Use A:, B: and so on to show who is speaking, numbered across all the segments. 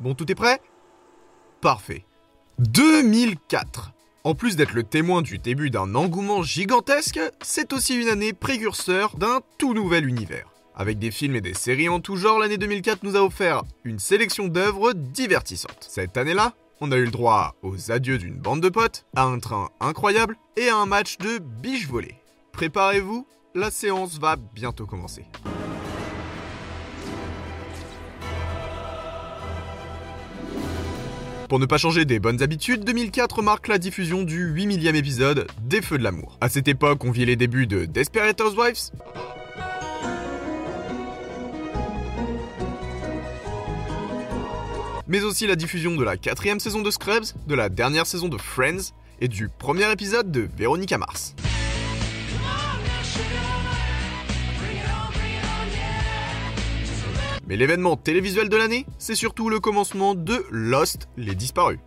A: Bon, tout est prêt? Parfait. 2004 en plus d'être le témoin du début d'un engouement gigantesque, c'est aussi une année précurseur d'un tout nouvel univers. Avec des films et des séries en tout genre, l'année 2004 nous a offert une sélection d'œuvres divertissantes. Cette année-là, on a eu le droit aux adieux d'une bande de potes, à un train incroyable et à un match de biche volée. Préparez-vous, la séance va bientôt commencer. Pour ne pas changer des bonnes habitudes, 2004 marque la diffusion du 8 millième épisode des Feux de l'amour. À cette époque, on vit les débuts de Desperate Housewives, mais aussi la diffusion de la quatrième saison de Scrubs, de la dernière saison de Friends et du premier épisode de Véronica Mars. Mais l'événement télévisuel de l'année, c'est surtout le commencement de Lost, les disparus.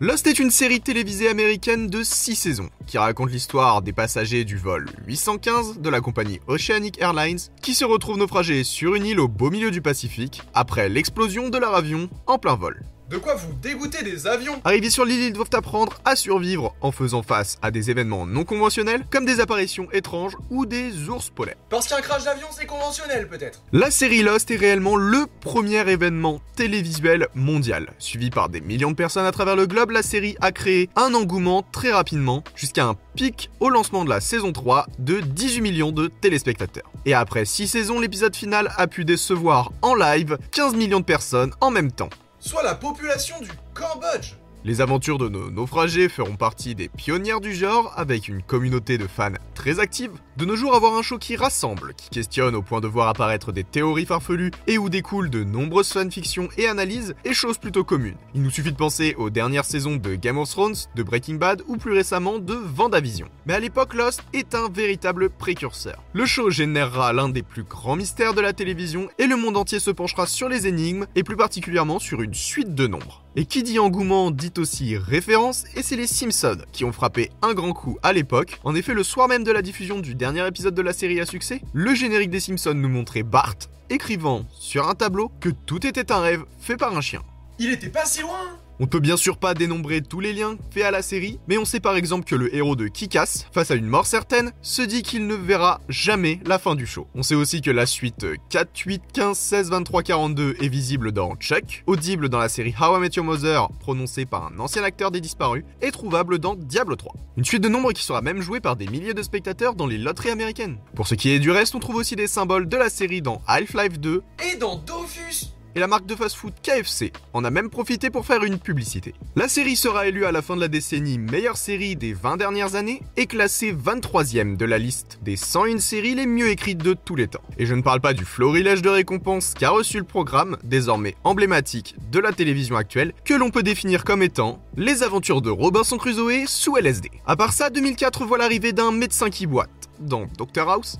A: Lost est une série télévisée américaine de 6 saisons qui raconte l'histoire des passagers du vol 815 de la compagnie Oceanic Airlines qui se retrouvent naufragés sur une île au beau milieu du Pacifique après l'explosion de leur avion en plein vol. De quoi vous dégoûter des avions Arrivés sur l'île, ils doivent apprendre à survivre en faisant face à des événements non conventionnels comme des apparitions étranges ou des ours polaires.
B: Parce qu'un crash d'avion, c'est conventionnel peut-être.
A: La série Lost est réellement le premier événement télévisuel mondial. Suivi par des millions de personnes à travers le globe, la série a créé un engouement très rapidement jusqu'à un pic au lancement de la saison 3 de 18 millions de téléspectateurs. Et après 6 saisons, l'épisode final a pu décevoir en live 15 millions de personnes en même temps.
B: Soit la population du Cambodge.
A: Les aventures de nos naufragés feront partie des pionnières du genre, avec une communauté de fans très active. De nos jours, avoir un show qui rassemble, qui questionne au point de voir apparaître des théories farfelues et où découlent de nombreuses fanfictions et analyses est chose plutôt commune. Il nous suffit de penser aux dernières saisons de Game of Thrones, de Breaking Bad ou plus récemment de Vendavision. Mais à l'époque, Lost est un véritable précurseur. Le show générera l'un des plus grands mystères de la télévision et le monde entier se penchera sur les énigmes et plus particulièrement sur une suite de nombres. Et qui dit engouement dit aussi référence, et c'est les Simpsons qui ont frappé un grand coup à l'époque. En effet, le soir même de la diffusion du dernier épisode de la série à succès, le générique des Simpsons nous montrait Bart écrivant sur un tableau que tout était un rêve fait par un chien.
B: Il était pas si loin
A: On peut bien sûr pas dénombrer tous les liens faits à la série, mais on sait par exemple que le héros de Kick-Ass, face à une mort certaine, se dit qu'il ne verra jamais la fin du show. On sait aussi que la suite 4, 8, 15, 16, 23, 42 est visible dans Chuck, audible dans la série How I Met Your Mother, prononcée par un ancien acteur des disparus, et trouvable dans Diablo 3. Une suite de nombres qui sera même jouée par des milliers de spectateurs dans les loteries américaines. Pour ce qui est du reste, on trouve aussi des symboles de la série dans Half-Life 2,
B: Et dans Dofus
A: et la marque de fast-food KFC en a même profité pour faire une publicité. La série sera élue à la fin de la décennie meilleure série des 20 dernières années et classée 23ème de la liste des 101 séries les mieux écrites de tous les temps. Et je ne parle pas du florilège de récompenses qu'a reçu le programme, désormais emblématique de la télévision actuelle, que l'on peut définir comme étant les aventures de Robinson Crusoe sous LSD. À part ça, 2004 voit l'arrivée d'un médecin qui boite dans Doctor House,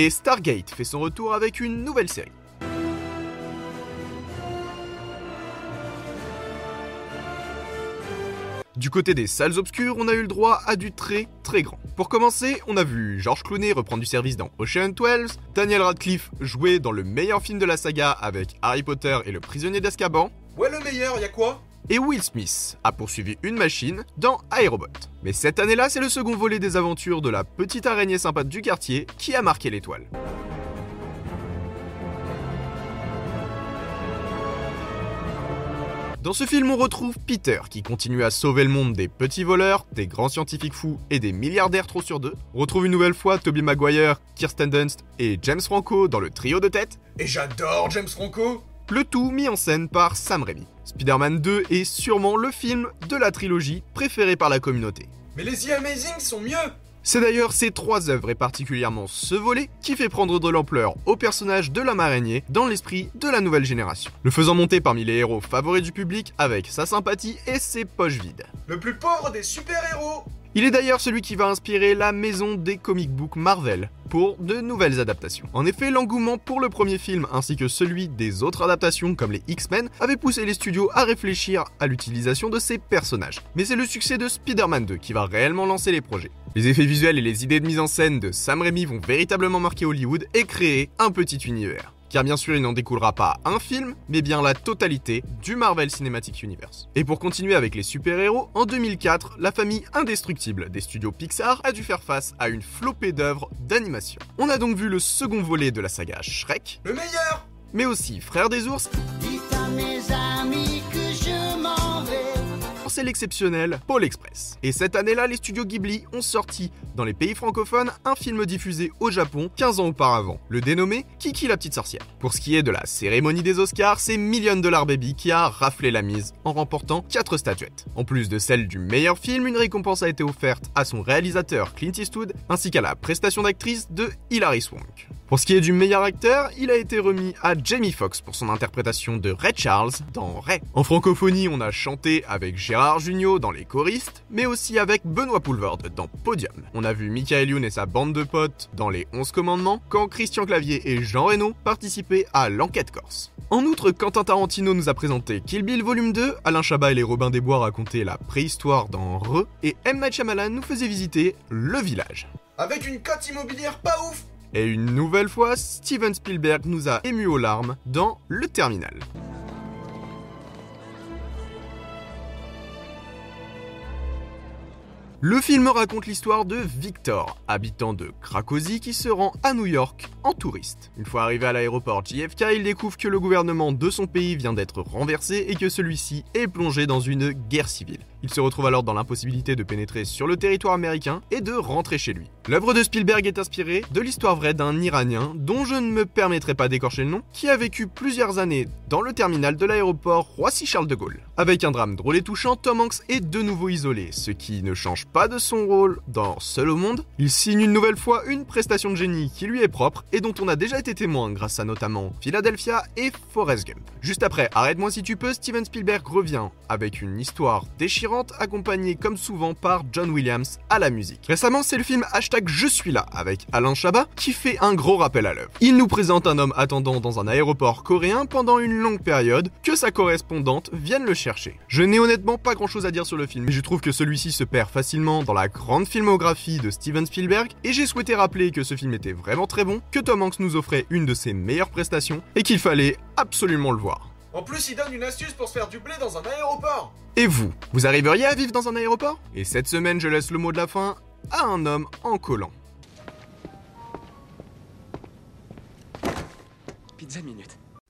A: Et Stargate fait son retour avec une nouvelle série. Du côté des salles obscures, on a eu le droit à du très très grand. Pour commencer, on a vu George Clooney reprendre du service dans Ocean 12, Daniel Radcliffe jouer dans le meilleur film de la saga avec Harry Potter et le prisonnier d'Azkaban,
B: Ouais, le meilleur, y a quoi?
A: Et Will Smith a poursuivi une machine dans Aerobot. Mais cette année-là, c'est le second volet des aventures de la petite araignée sympathe du quartier qui a marqué l'étoile. Dans ce film, on retrouve Peter qui continue à sauver le monde des petits voleurs, des grands scientifiques fous et des milliardaires trop sur deux. On retrouve une nouvelle fois Tobey Maguire, Kirsten Dunst et James Franco dans le trio de tête.
B: Et j'adore James Franco
A: Le tout mis en scène par Sam Raimi. Spider-Man 2 est sûrement le film de la trilogie préféré par la communauté.
B: Mais les The Amazing sont mieux
A: C'est d'ailleurs ces trois œuvres et particulièrement ce volet qui fait prendre de l'ampleur au personnage de l'homme araignée dans l'esprit de la nouvelle génération, le faisant monter parmi les héros favoris du public avec sa sympathie et ses poches vides.
B: Le plus pauvre des super-héros
A: Il est d'ailleurs celui qui va inspirer la maison des comic books Marvel pour de nouvelles adaptations. En effet, l'engouement pour le premier film ainsi que celui des autres adaptations comme les X-Men avait poussé les studios à réfléchir à l'utilisation de ces personnages. Mais c'est le succès de Spider-Man 2 qui va réellement lancer les projets. Les effets visuels et les idées de mise en scène de Sam Raimi vont véritablement marquer Hollywood et créer un petit univers car bien sûr il n'en découlera pas un film, mais bien la totalité du Marvel Cinematic Universe. Et pour continuer avec les super-héros, en 2004, la famille indestructible des studios Pixar a dû faire face à une flopée d'œuvres d'animation. On a donc vu le second volet de la saga Shrek,
B: Le meilleur
A: mais aussi Frères des ours, l'exceptionnel Paul Express. Et cette année-là, les studios Ghibli ont sorti dans les pays francophones un film diffusé au Japon 15 ans auparavant, le dénommé Kiki la petite sorcière. Pour ce qui est de la cérémonie des Oscars, c'est Million Dollar Baby qui a raflé la mise en remportant 4 statuettes. En plus de celle du meilleur film, une récompense a été offerte à son réalisateur Clint Eastwood ainsi qu'à la prestation d'actrice de Hilary Swank. Pour ce qui est du meilleur acteur, il a été remis à Jamie Foxx pour son interprétation de Ray Charles dans Ray. En francophonie, on a chanté avec Gérard Jugnot dans Les choristes, mais aussi avec Benoît Poulvorde dans Podium. On a vu Michael Youn et sa bande de potes dans Les 11 commandements, quand Christian Clavier et Jean Reno participaient à l'enquête corse. En outre, Quentin Tarantino nous a présenté Kill Bill Volume 2, Alain Chabat et les Robins des Bois racontaient la préhistoire dans Re, et M. Night Shyamalan nous faisait visiter le village.
B: Avec une cote immobilière pas ouf
A: Et une nouvelle fois, Steven Spielberg nous a émus aux larmes dans Le Terminal. Le film raconte l'histoire de Victor, habitant de Cracovie qui se rend à New York en touriste. Une fois arrivé à l'aéroport JFK, il découvre que le gouvernement de son pays vient d'être renversé et que celui-ci est plongé dans une guerre civile. Il se retrouve alors dans l'impossibilité de pénétrer sur le territoire américain et de rentrer chez lui. L'œuvre de Spielberg est inspirée de l'histoire vraie d'un Iranien, dont je ne me permettrai pas d'écorcher le nom, qui a vécu plusieurs années dans le terminal de l'aéroport Roissy-Charles de Gaulle. Avec un drame drôle et touchant, Tom Hanks est de nouveau isolé, ce qui ne change pas de son rôle dans Seul au monde. Il signe une nouvelle fois une prestation de génie qui lui est propre et dont on a déjà été témoin grâce à notamment Philadelphia et Forrest Gump. Juste après Arrête-moi si tu peux, Steven Spielberg revient avec une histoire déchirante accompagnée comme souvent par John Williams à la musique. Récemment, c'est le film Hashtag Je suis là avec Alain Chabat qui fait un gros rappel à l'œuvre. Il nous présente un homme attendant dans un aéroport coréen pendant une longue période que sa correspondante vienne le chercher. Je n'ai honnêtement pas grand chose à dire sur le film, mais je trouve que celui-ci se perd facilement dans la grande filmographie de Steven Spielberg et j'ai souhaité rappeler que ce film était vraiment très bon, que Tom Hanks nous offrait une de ses meilleures prestations et qu'il fallait absolument le voir.
B: En plus, il donne une astuce pour se faire du blé dans un aéroport
A: Et vous, vous arriveriez à vivre dans un aéroport? Et cette semaine, je laisse le mot de la fin à un homme en collant.
C: Pizza minute.